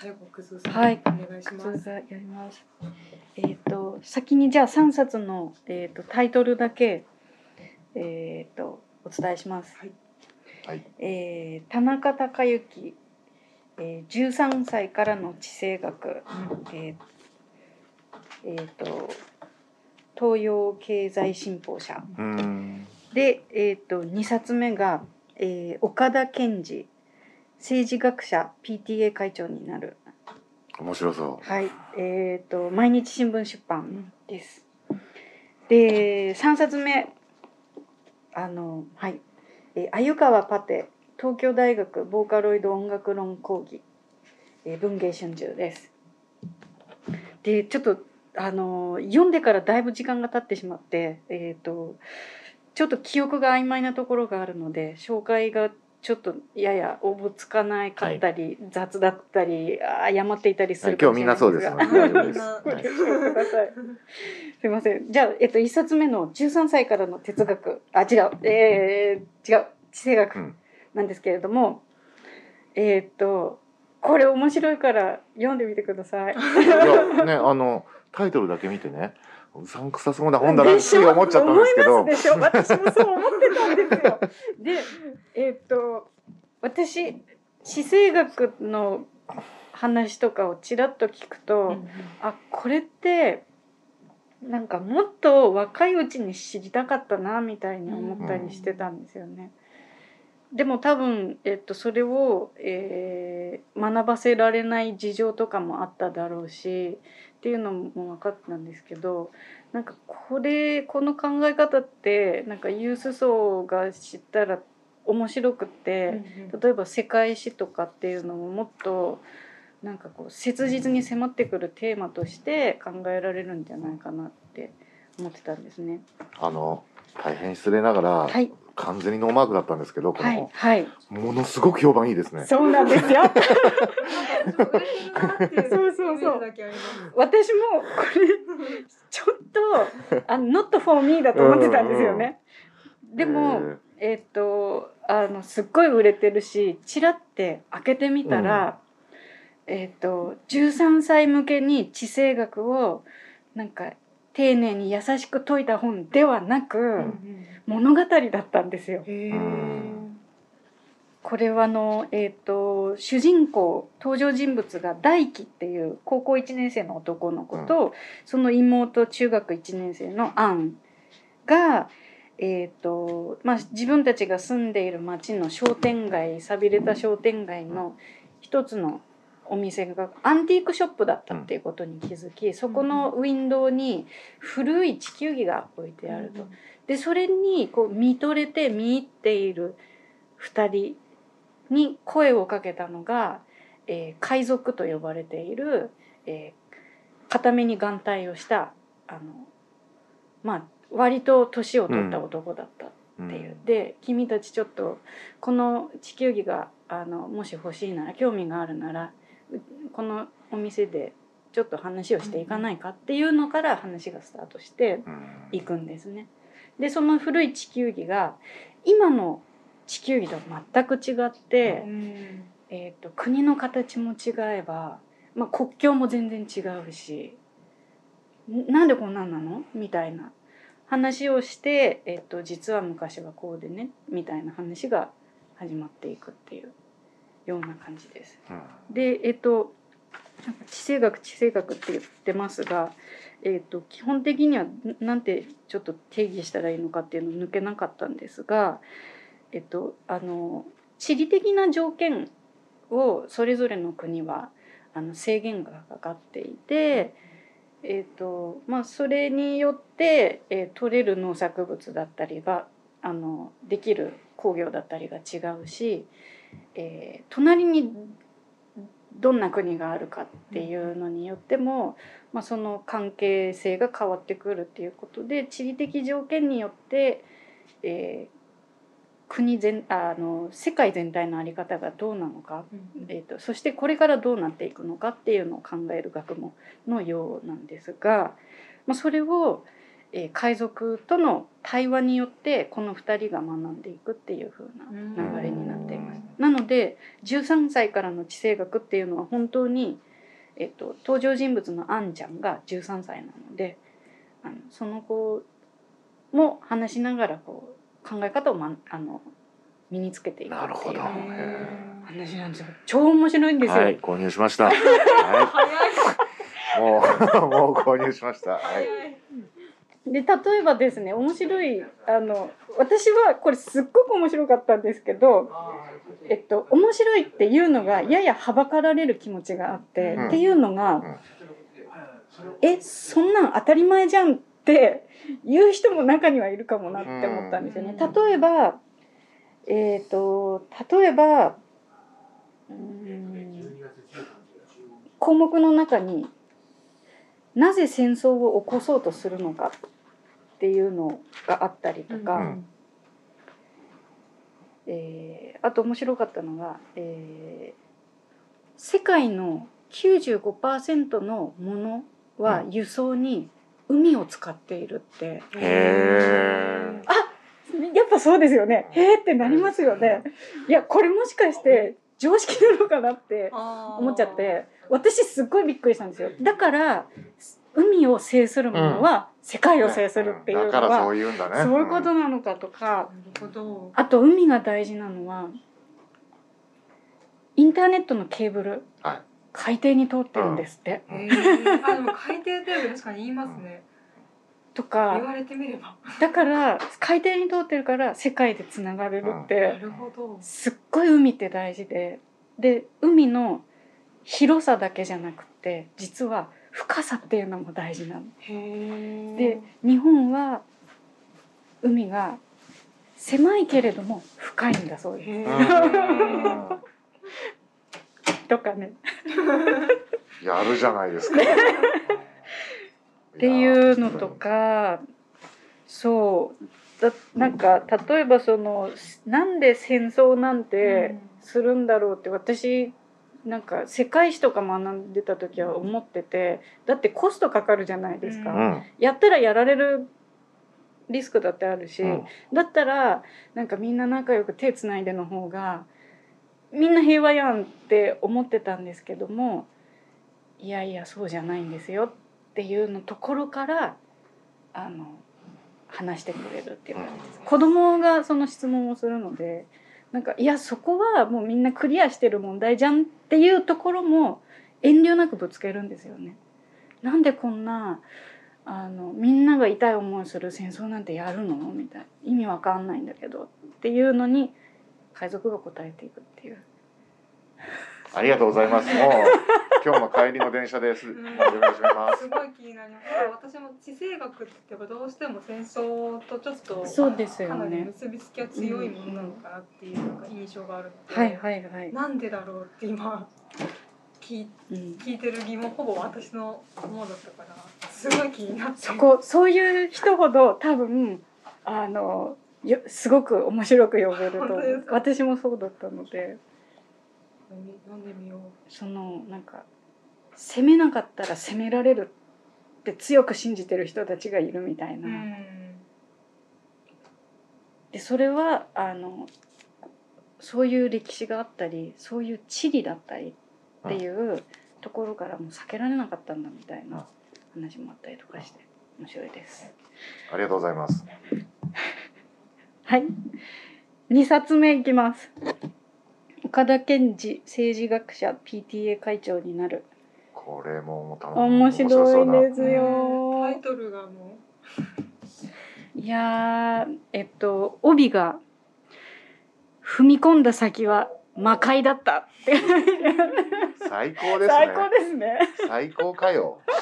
最後くずさん、はいお願いします。やります。えっ、と先にじゃあ3冊のえっ、とタイトルだけえっ、とお伝えします。はい。はいえー田中孝之、えー、13歳からの地政学、えーえーと東洋経済新報社うんで、えー、と2冊目が、えー岡田健二政治学者 PTA 会長になる。面白そはい、えっ、と毎日新聞出版です。で、三冊目。あのはい、えー、鮎川パテ東京大学ボーカロイド音楽論講義、えー文芸春秋です。で、ちょっとあの読んでからだいぶ時間が経ってしまって、えっ、とちょっと記憶が曖昧なところがあるので紹介がちょっとややおぼつかないかったり、雑だったり誤っていたりするか今日みんもしれなそうです。すい。すいません。じゃあ、えっと、一冊目の13歳からの哲学。あ違う。えー、違う。地政学うん。なんですけれども、えーっとこれ面白いから読んでみてください。いやねあのタイトルだけ見てねうさんくさそうな本だなって思っちゃったんですけど。思いますでしょ？私もそう思ってたんですよ。でえーっと私地政学の話とかをちらっと聞くと、あこれってなんかもっと若いうちに知りたかったなみたいに思ったりしてたんですよね。でも多分、えっと、それを、えー学ばせられない事情とかもあっただろうしっていうのも分かったんですけどなんかこれこの考え方ってなんかユース層が知ったら面白くて。例えば世界史とかっていうのももっとなんかこう切実に迫ってくるテーマとして考えられるんじゃないかなって思ってたんですね。あの大変失礼ながら、はい完全にノーマークだったんですけどこの、はいはいものすごく評判いいですね。そうなんですよ。そうそうそう。私もこれちょっと あ not for me だと思ってたんですよね。でも、えっとあのすっごい売れてるしチラって開けてみたら、えっと13歳向けに地政学をなんか丁寧に優しく説いた本ではなく、物語だったんですよ。これはあの、えー、と主人公登場人物が大輝っていう高校1年生の男の子と、その妹中学1年生のアンが、えーとまあ、自分たちが住んでいる町の商店街寂れた商店街の一つのお店がアンティークショップだったっていうことに気づき、そこのウィンドウに古い地球儀が置いてあると。でそれにこう見とれて見入っている2人に声をかけたのが、えー海賊と呼ばれている、えー固めに眼帯をしたあのまあ割と年を取った男だったっていう。で君たちちょっとこの地球儀があのもし欲しいなら興味があるならうこのお店でちょっと話をしていかないかっていうのから話がスタートして。うん行くんですね。でその古い地球儀が今の地球儀とは全く違って、えー、と国の形も違えば、まあ、国境も全然違うしんなんでこんなんなの？みたいな話をして、えー、と実は昔はこうでねみたいな話が始まっていくっていうような感じです。うんでえっとなんか地政学地政学って言ってますが、えっと基本的にはなんてちょっと定義したらいいのかっていうの抜けなかったんですが、えっとあの地理的な条件をそれぞれの国はあの制限がかかっていて、えっとまあ、それによって、えー取れる農作物だったりがあのできる工業だったりが違うし、えー隣にどんな国があるかっていうのによっても、まあ、その関係性が変わってくるっていうことで地理的条件によって、えー国全あの世界全体の在り方がどうなのか、えー、とそしてこれからどうなっていくのかっていうのを考える学問のようなんですが、まあ、それを、えー海賊との対話によってこの2人が学んでいくっていう風な流れになっています。なので13歳からの地政学っていうのは本当に、えっと、登場人物のアンちゃんが13歳なのであのその子も話しながらこう考え方を、ま、あの身につけていくっていうなるほど。へ話なんですよ。超面白いんですよ。はい購入しました。は早い。い もうもう購入しました。はいで例えばですね面白いあの私はこれすっごく面白かったんですけど、えっと、面白いっていうのがややはばかられる気持ちがあって、うん。っていうのが、ん。えそんなん当たり前じゃんって言う人も中にはいるかもなって思ったんですよね。うん。例えばえっ、と例えばうーん項目の中になぜ戦争を起こそうとするのかっていうのがあったりとか、うん。えーあと面白かったのが、えー世界の95%のものは輸送に海を使っているって、へえやっぱそうですよね。へーってなりますよね。いやこれもしかして常識なのかなって思思っちゃって私すっごいびっくりしたんですよ。だから海を制するものは世界を制するっていうのはそういうことなのかとかあと海が大事なのはインターネットのケーブル、はい。海底に通ってるんですって、あでも海底テーブル確かに言いますね。と言かわれてみれば。だから海底に通ってるから世界でつながれるっなてるほど。すっごい海って大事で。で海の広さだけじゃなくて実は深さっていうのも大事なの。で日本は海が狭いけれども深いんだそうです。とかね。やるじゃないですか。っていうのとかそう。だなんか例えばそのなんで戦争なんてするんだろうって私なんか世界史とか学んでた時は思っててだってコストかかるじゃないですか、ううん。やったらやられるリスクだってあるし、うん。だったらなんかみんな仲良く手つないでの方がみんな平和やんって思ってたんですけどもいやいやそうじゃないんですよっていうのところからあの話してくれるっていう感じです。子供がその質問をするのでなんかいやそこはもうみんなクリアしてる問題じゃんっていうところも遠慮なくぶつけるんですよね。なんでこんなあのみんなが痛い思いする戦争なんてやるのみたいな意味わかんないんだけどっていうのに海賊が答えていくっていうありがとうございます。もう 今日の帰りの電車です。うん。もう読み始めます。すごい気になります。私も地政学って言えばどうしても戦争とちょっとそうですよね。かなり結びつきが強いものなのかなっていうなんか印象があるので、はいはいはい、なんでだろうって今聞いうん、聞いてる疑問ほぼ私のものだったからすごい気になって。そこそういう人ほど多分あのよすごく面白く読めると私もそうだったので読んでみよう。そのなんか攻めなかったら攻められるって強く信じてる人たちがいるみたいな。うんでそれはあのそういう歴史があったりそういう地理だったりっていうところからもう避けられなかったんだみたいな話もあったりとかして面白いです。ありがとうございますはい2冊目いきます。岡田健二政治学者 PTA 会長になる。これも楽面白いですよタイトルがもいやーえっと帯が「踏み込んだ先は魔界だった」って最高ですね。最高ですね。最高かよ。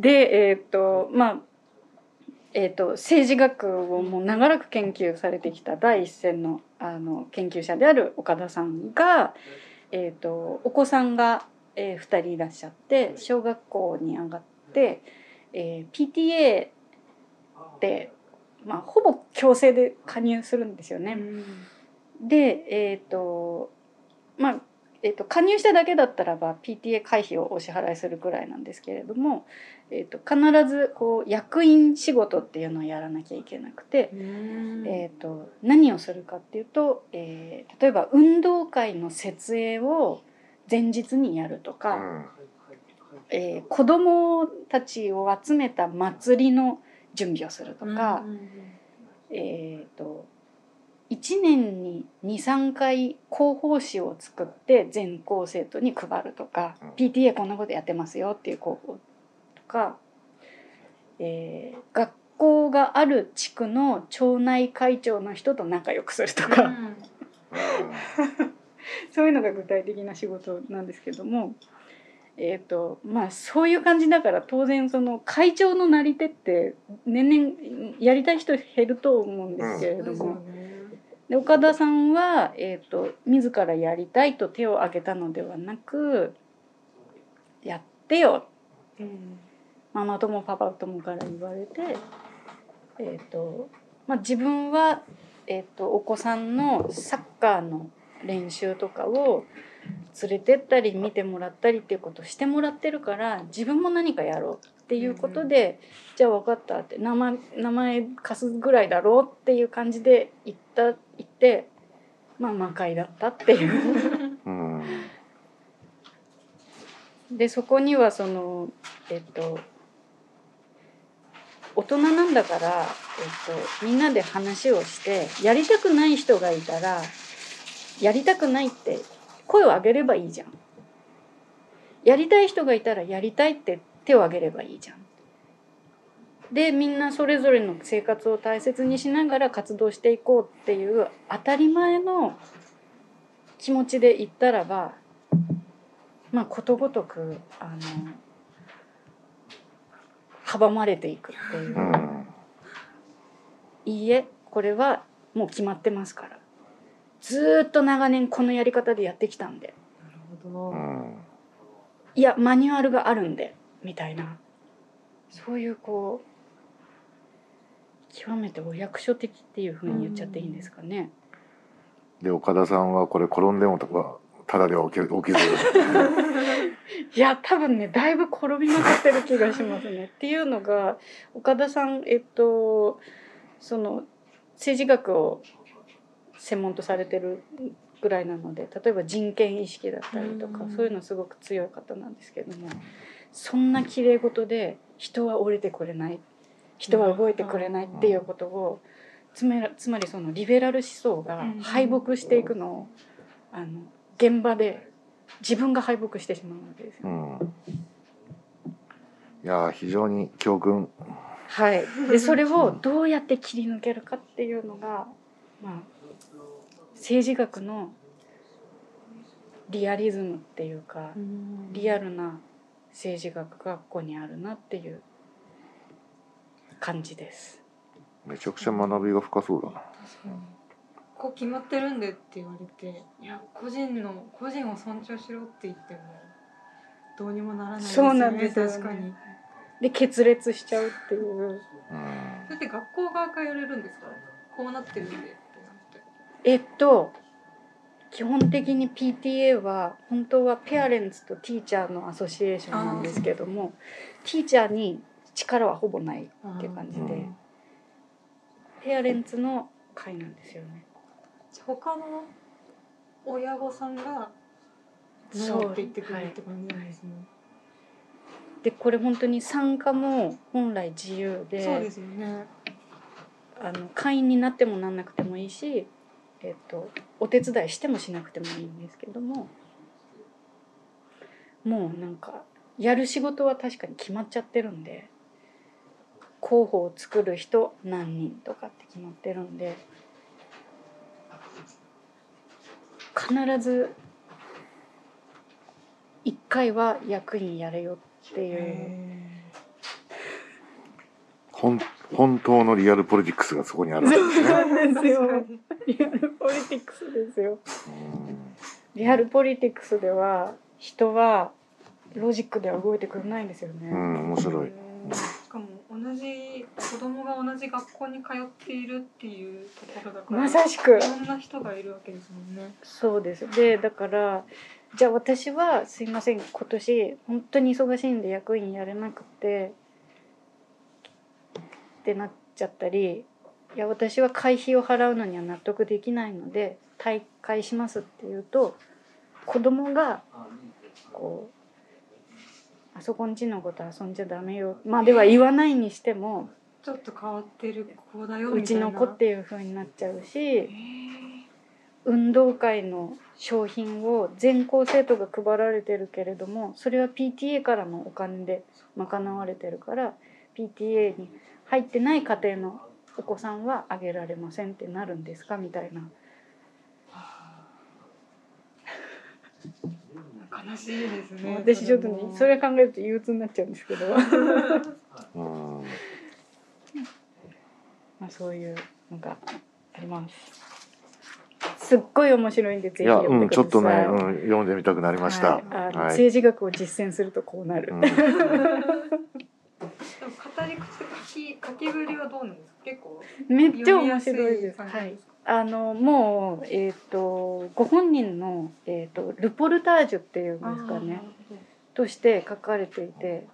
でえっ、とまあえー、と政治学をもう長らく研究されてきた第一線のあの研究者である岡田さんが、えー、とお子さんが、えー、2人いらっしゃって小学校に上がって、えー PTA って、まあ、ほぼ強制で加入するんですよう、ね。でえっ、とまあえっと加入しただけだったらば PTA 会費をお支払いするくらいなんですけれども、えっと必ずこう役員仕事っていうのをやらなきゃいけなくて、えー、と何をするかっていうと、えー例えば運動会の設営を前日にやるとか、えー子供たちを集めた祭りの準備をするとか、えー、と1年に23回広報誌を作って全校生徒に配るとか、うん。PTA こんなことやってますよっていう広報とか、えー学校がある地区の町内会長の人と仲良くするとか、そういうのが具体的な仕事なんですけども。えーとまあ、そういう感じだから当然その会長のなり手って年々やりたい人減ると思うんですけれども、で岡田さんは、えー、と自らやりたいと手を挙げたのではなく「やってよママ友パパ友から言われて、えーとまあ、自分は、えー、とお子さんのサッカーの練習とかを連れてったり見てもらったりっていうことをしてもらってるから自分も何かやろうっていうことで、じゃあ分かったって名前名前貸すぐらいだろうっていう感じで言った言ってまあ魔界だったっていう。うんでそこにはそのえっと大人なんだから、えっと、みんなで話をしてやりたくない人がいたらやりたくないって声を上げればいいじゃん。やりたい人がいたらやりたいって手を挙げればいいじゃん。でみんなそれぞれの生活を大切にしながら活動していこうっていう当たり前の気持ちで言ったらばまあことごとくあの阻まれていくっていう、うん。いいえこれはもう決まってますから。ずーっと長年このやり方でやってきたんで。なるほど。うん。いやマニュアルがあるんでみたいな。そういうこう極めてお役所的っていうふうに言っちゃっていいんですかね。で岡田さんはこれ転んでもとかただでは起き起きず。いや多分ねだいぶ転びまくってる気がしますね。っていうのが岡田さんえっとその政治学を専門とされてるぐらいなので例えば人権意識だったりとかうん。そういうのすごく強い方なんですけどもそんな綺麗事で人は折れてくれない。人は動いてくれないっていうことをつめらつまりそのリベラル思想が敗北していくのをあの現場で自分が敗北してしまうわけですよ。うん。いやー非常に教訓。はい、でそれをどうやって切り抜けるかっていうのが、まあ、政治学のリアリズムっていうかリアルな政治学がここにあるなっていう感じです。めちゃくちゃ学びが深そうだなこう決まってるんでって言われていや。個人の個人を尊重しろって言ってもどうにもならないですそうよねなんですよね。確かに。で決裂しちゃうっていう。うん。それって学校側からやれるんですかこうなってるんでってなって。えっと基本的に PTA は本当はペアレンツとティーチャーのアソシエーションなんですけどもティーチャーに力はほぼないっていう感じでうん。ペアレンツの会なんですよね。他の親御さんがそう。ノーって言ってくるって感じなんですね、でこれ本当に参加も本来自由でそうですよね。あの会員になってもなんなくてもいいし、えっと、お手伝いしてもしなくてもいいんですけどももうなんかやる仕事は確かに決まっちゃってるんで候補を作る人何人とかって決まってるんで必ず1回は役員やれよっていう。へ本本当のリアルポリティクスがそこにあるんですね。なんですよーリアルポリティクスですよ。うんリアルポリティクスでは人はロジックでは動いてくれないんですよね。うん面白い。しかも同じ子供が同じ学校に通っているっていうところだからまさしくいろんな人がいるわけですもんね。そうです。でだからじゃあ私はすいません今年本当に忙しいんで役員やれなくてってなっちゃったりいや私は会費を払うのには納得できないので退会しますって言うと子供がこうあそこんちのこと遊んじゃダメよ。まあでは言わないにしてもちょっと変わってる子だようちの子っていう風になっちゃうし運動会の商品を全校生徒が配られてるけれどもそれは PTA からのお金で賄われてるから PTA に入ってない家庭のお子さんはあげられませんってなるんですか？みたいな悲しいですね私ちょっとねもそれ考えると憂鬱になっちゃうんですけど。うん。まあそういうのがあります。すっごい面白いんでぜひいや読んでください、うんちょっとね、うん、読んでみたくなりました。はい。はい。政治学を実践するとこうなる、うん。でも語り口と書き書きぶりはどうなんですか？結構めっちゃ面白いです。はい。あのもうえっ、とご本人のえっ、とルポルタージュっていうんですかね。として書かれていて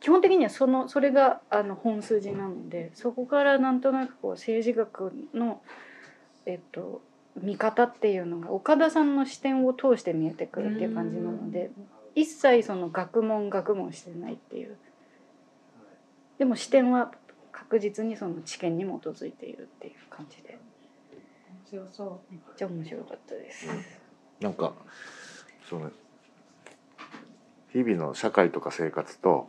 基本的にはそのそれがあの本筋なのでそこからなんとなくこう政治学のえっ、と見方っていうのが岡田さんの視点を通して見えてくるっていう感じなので一切その学問学問してないっていう。でも視点は確実にその知見に基づいているっていう感じで面白そめっちゃ面白かったです。なんかその日々の社会とか生活と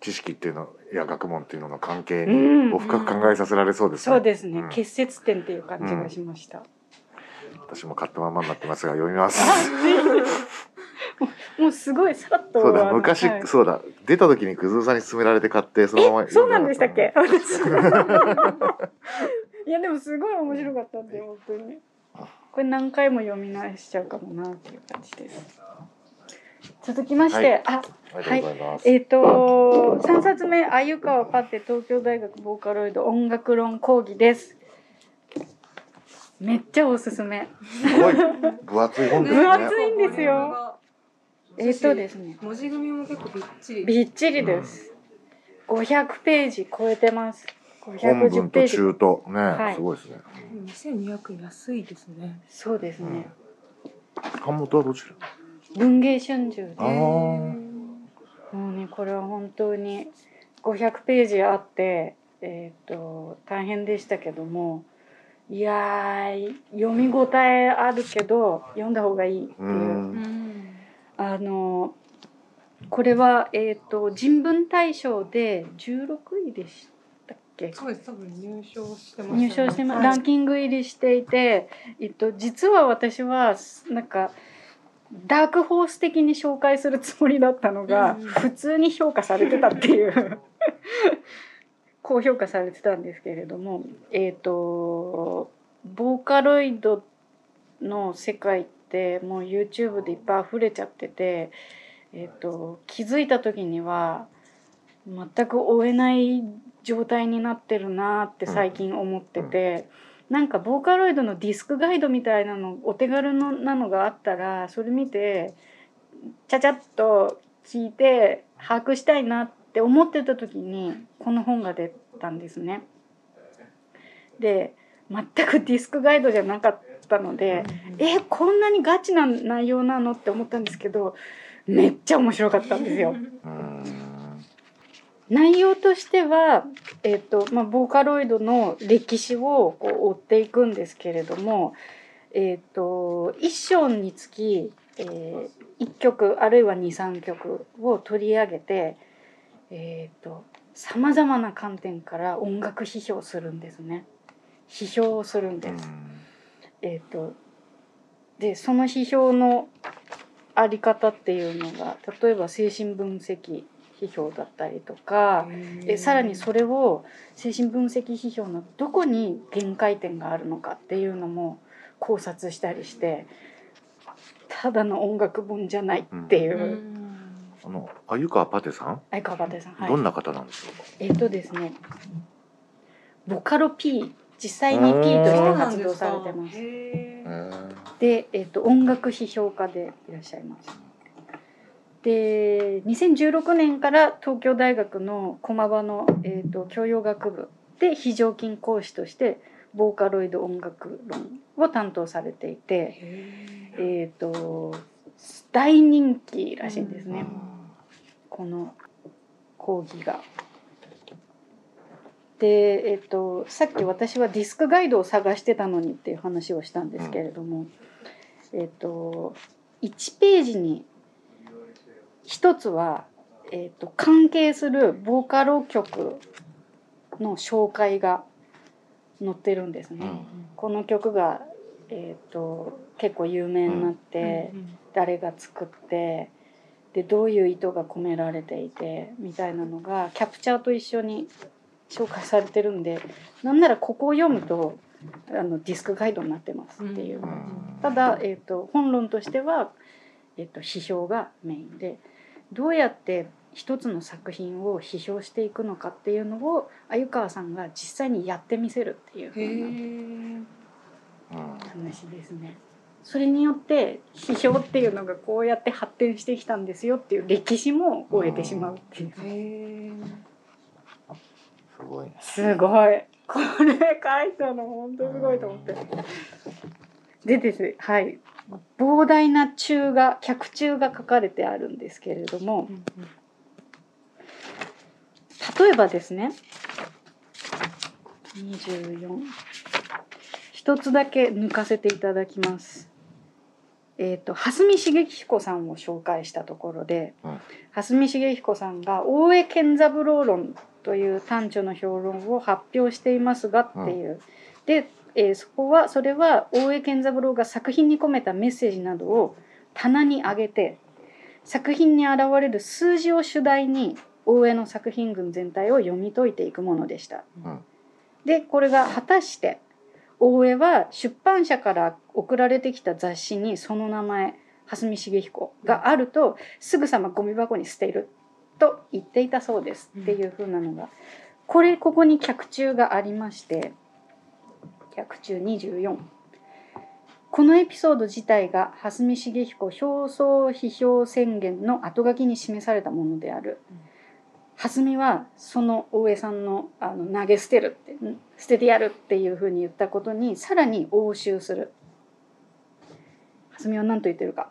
知識っていうのや学問っていうのの関係うん。を深く考えさせられそうですね。そうですね、うん。結節点っていう感じがしました。私も買ったままになってますが読みます。もうすごいさっと。そうだ昔、はい。そうだ。出た時にくずうさんに勧められて買ってそのままえそうなんでしたっけ？私 いやでもすごい面白かったんで本当に。これ何回も読み直しちゃうかもなっていう感じです。続きまして、あありがとうござい。えっ、と3冊目「鮎川パって東京大学ボーカロイド音楽論講義」です。めっちゃおすすめ。すごい。分厚い本ですね。分厚いんですよ。えっ、とですね。文字組みも結構びっちり。びっちりです、500ページ超えてます本510文とページ。中とね、はい。すごいですね。2200円安いですね。そうですね、版元はどちら？文芸春秋で。もうねこれは本当に500ページあってえっ、と大変でしたけども。いやー読み応えあるけど読んだ方がいいっていう。う、ん。あのこれは、えー、と人文大賞で16位でした。っけ？そうです多分入賞してました入賞してま、はい。ランキング入りしていて、えっと、実は私はなんかダークホース的に紹介するつもりだったのが、うんうん。普通に評価されてたっていう。高評価されてたんですけれどもえっ、とボーカロイドの世界ってもう YouTube でいっぱい溢れちゃってて、えっと気づいた時には全く追えない状態になってるなって最近思ってて、なんかボーカロイドのディスクガイドみたいなのお手軽のなのがあったらそれ見てちゃちゃっと聞いて把握したいなって思ってた時にこの本が出たんですね。で全くディスクガイドじゃなかったので、えこんなにガチな内容なのって思ったんですけどめっちゃ面白かったんですよ。うん。内容としては、えっとまあ、ボーカロイドの歴史をこう追っていくんですけれども、えっと一章につき、え1曲あるいは23曲を取り上げてえっとさまざまな観点から音楽批評するんですね。批評をするんです。えー、とでその批評のあり方っていうのが例えば精神分析批評だったりとか、えさらにそれを精神分析批評のどこに限界点があるのかっていうのも考察したりしてただの音楽本じゃないっていう。う、ん。あの鮎川パテさん、相川端さん、はい。どんな方なんでしょう？か。えっ、とですねボカロ P 実際に P として活動されてます。で、えっと音楽批評家でいらっしゃいます。で2016年から東京大学の駒場の、えっと教養学部で非常勤講師としてボーカロイド音楽論を担当されていて、えっと大人気らしいんですーね、この講義が。で、えっと、さっき私はディスクガイドを探してたのにっていう話をしたんですけれども、えっと、1ページに一つは、えっと、関係するボーカロ曲の紹介が載ってるんですね。うんこの曲が、えっと、結構有名になって、うん誰が作ってでどういう意図が込められていてみたいなのがキャプチャーと一緒に紹介されてるんでなんならここを読むとあのディスクガイドになってますっていう。うんただ、えー、と本論としては、えー、と批評がメインでどうやって一つの作品を批評していくのかっていうのを鮎川さんが実際にやってみせるっていうへ風なーうん話ですね。それによって批評っていうのがこうやって発展してきたんですよっていう歴史も終えてしまうっていう。すごいねすごい。これ書いたの本当すごいと思って。でですね、はい。膨大な中が脚注が書かれてあるんですけれどもうん例えばですね24一つだけ抜かせていただきます。えっ、と蓮見茂彦さんを紹介したところで、うん蓮見茂彦さんが大江健三郎論という短著の評論を発表していますがっていう、で、えーそこはそれは大江健三郎が作品に込めたメッセージなどを棚に上げて作品に現れる数字を主題に大江の作品群全体を読み解いていくものでした。うんでこれが果たして大江は出版社から送られてきた雑誌にその名前蓮見茂彦があるとすぐさまゴミ箱に捨てると言っていたそうですっていう風なのがこれここに脚注がありまして脚注24このエピソード自体が蓮見茂彦表層批評宣言の後書きに示されたものである。うん蓮見はその大江さんのあの投げ捨てるって捨ててやるっていうふうに言ったことにさらに応酬する。蓮見は何と言ってるか。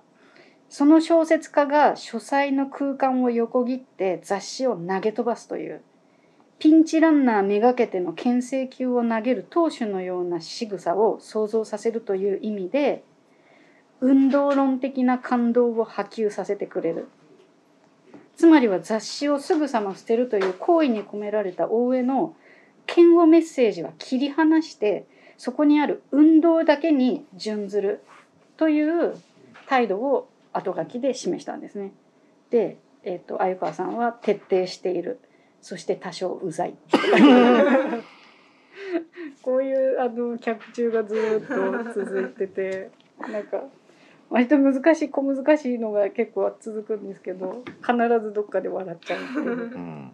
その小説家が書斎の空間を横切って雑誌を投げ飛ばすというピンチランナーめがけての牽制球を投げる投手のような仕草を想像させるという意味で運動論的な感動を波及させてくれるつまりは雑誌をすぐさま捨てるという行為に込められた大江の嫌悪メッセージは切り離してそこにある運動だけに準ずるという態度を後書きで示したんですね。で、えー、と鮎川さんは徹底しているそして多少うざい こういうあの脚注がずっと続いててなんか割と難しい小難しいのが結構続くんですけど必ずどっかで笑っちゃうっていう。うん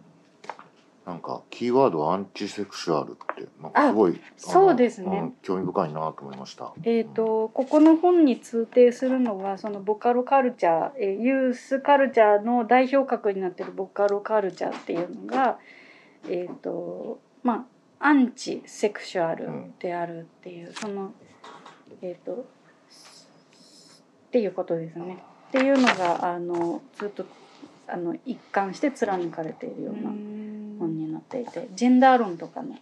なんかキーワードはアンチセクシュアルってなんかすごいそうですねん興味深いなと思いました。えー、とここの本に通底するのはそのボカロカルチャー、えーユースカルチャーの代表格になってるボカロカルチャーっていうのが、えーとまあ、アンチセクシュアルであるっていう、そのえっ、とっていうことですね。っていうのがあのずっとあの一貫して貫かれているような本になっていてジェンダー論とかの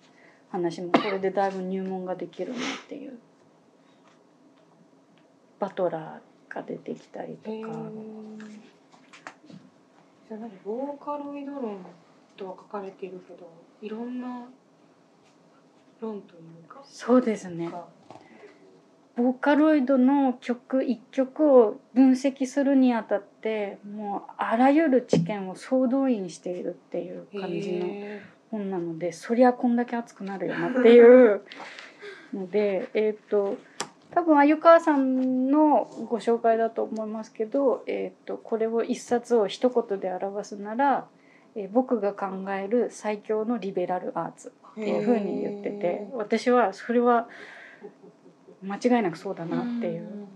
話もこれでだいぶ入門ができるなっていう。バトラーが出てきたりとか、じゃボーカロイド論とは書かれているけどいろんな論というか。そうですね。がボーカロイドの曲一曲を分析するにあたってもうあらゆる知見を総動員しているっていう感じのへ本なのでそりゃこんだけ熱くなるよなっていう のでえっ、と多分鮎川さんのご紹介だと思いますけど、えー、とこれを一冊を一言で表すなら、えー僕が考える最強のリベラルアーツーっていうふうに言ってて私はそれは間違いなくそうだなっていう。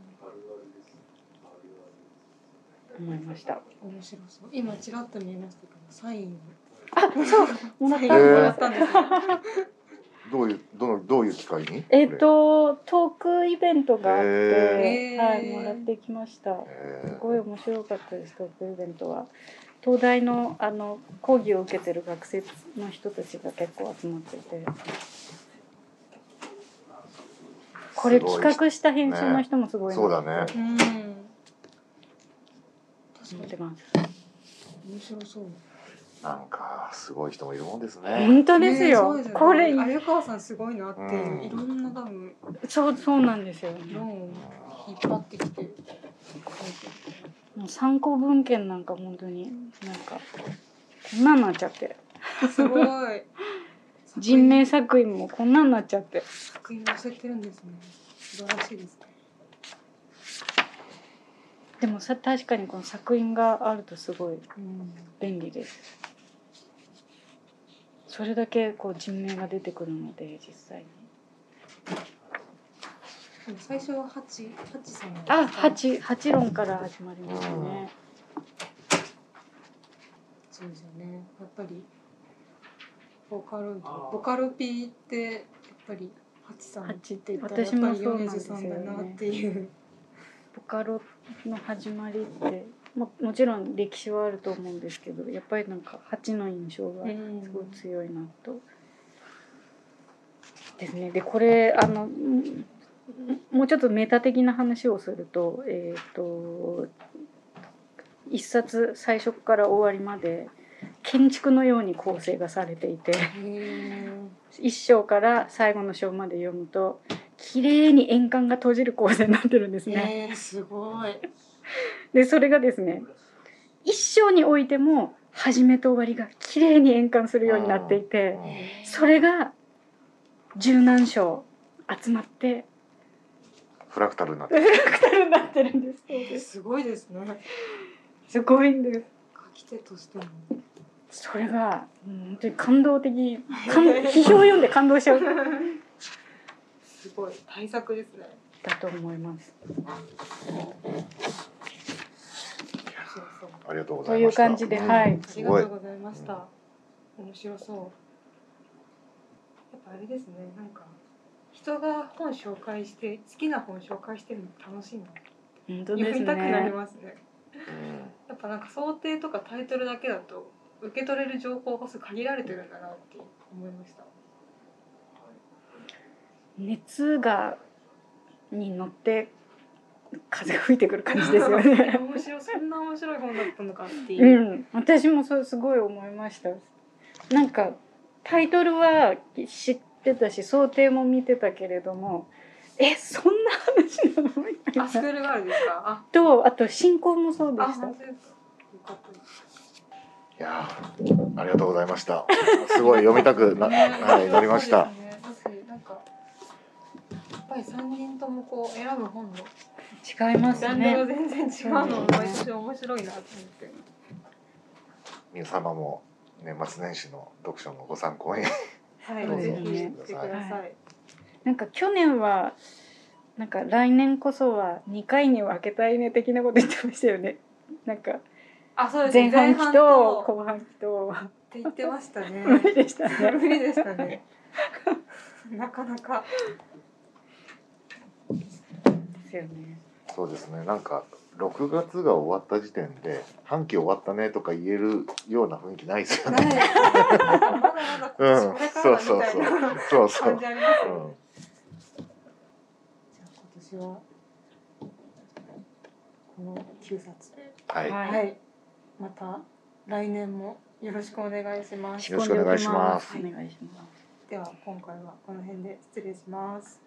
思いました。面白そう。今ちらっと見えましたけどサインを。あそう。もらったをもらったんですよ、どういうどのどういう機会に？えっ、とトークイベントがあって、はいもらってきました。えすごい面白かったですトークイベントは。東大のあの講義を受けてる学生の人たちが結構集まってて。これ企画した編集の人もすごいなそうだね。うん。思ってます。面白そう。なんかすごい人もいるもんですね。本当ですよ。ね。これ鮎川さんすごいなって。いう、うん。いろんな多分そうそうなんですよ、ね。引っ張ってきて。もう参考文献なんか本当に。なんかこんなんなっちゃって。すごい人名作品もこんなんなっちゃって。作品載せてるんですね。素晴らしいですね。でもさ確かにこの作品があるとすごいうん。便利です。それだけこう人名が出てくるので実際に。最初はハチハチさんあ八八論から始まりますね。そうですよね。やっぱりボカロボカロ P ってやっぱりハチさん八ってやっぱり私もそうなん米津ですよさんだなっねていうボカロの始まりってももちろん歴史はあると思うんですけどやっぱりなんか八の印象がすごい強いなと。ですね。でこれあのんもうちょっとメタ的な話をすると,、えー、と一冊最初から終わりまで建築のように構成がされていてへ一章から最後の章まで読むと綺麗に円環が閉じる構成になってるんですえね。えー、すごい。でそれがですね一章においても始めと終わりが綺麗に円環するようになっていてそれが十何章集まってフラクタルになってフラクタルになってるんです。すごいですね。すごいんです。書き手としてもそれがうん本当に感動的感批評を読んで感動しちゃうすごい対策ですねだと思います。ありがとうごとざいましたいう感じで、うんはい。ありすごいがとうございました。面白そう。やっぱあれですね、なんか人が本紹介して好きな本紹介してるの楽しいな。本当です読みたくなりね。ますね。うんやっぱなんか想定とかタイトルだけだと受け取れる情報が限られてるんだなって思いました。熱がに乗って風が吹いてくる感じですよね。面白いそんな面白い本だったのかっていうう。ん、私もそうすごい思いました。なんかタイトルは知ってたし想定も見てたけれども、えそんな話なの？みたいあスクな。ールガールですか？あ、とあと進行もそうであしたいやーありがとうございましたすごい読みたくな、はい、なりましたやっぱり三人ともこう選ぶ本の違いますね。全然違うのも毎年面白いなと思って。皆様も年末年始の読書のご参考にはい、ぜひしてください。なんか去年はなんか来年こそは2回に分けたいね的なこと言ってましたよね。なんかあ、そうですね。前半期とと後半期とって言ってましたね。無理でしたね。無理でしたね。なかなか。ですよね。そうですねなんか6月が終わった時点で半期終わったねとか言えるような雰囲気ないですよね。うんそうそうそうそう感じありますよね。うんじゃあ今年はこの9冊。はい、はいはい。また来年もよろしくお願いします。よろしくお願いしますお願いします。では今回はこの辺で失礼します。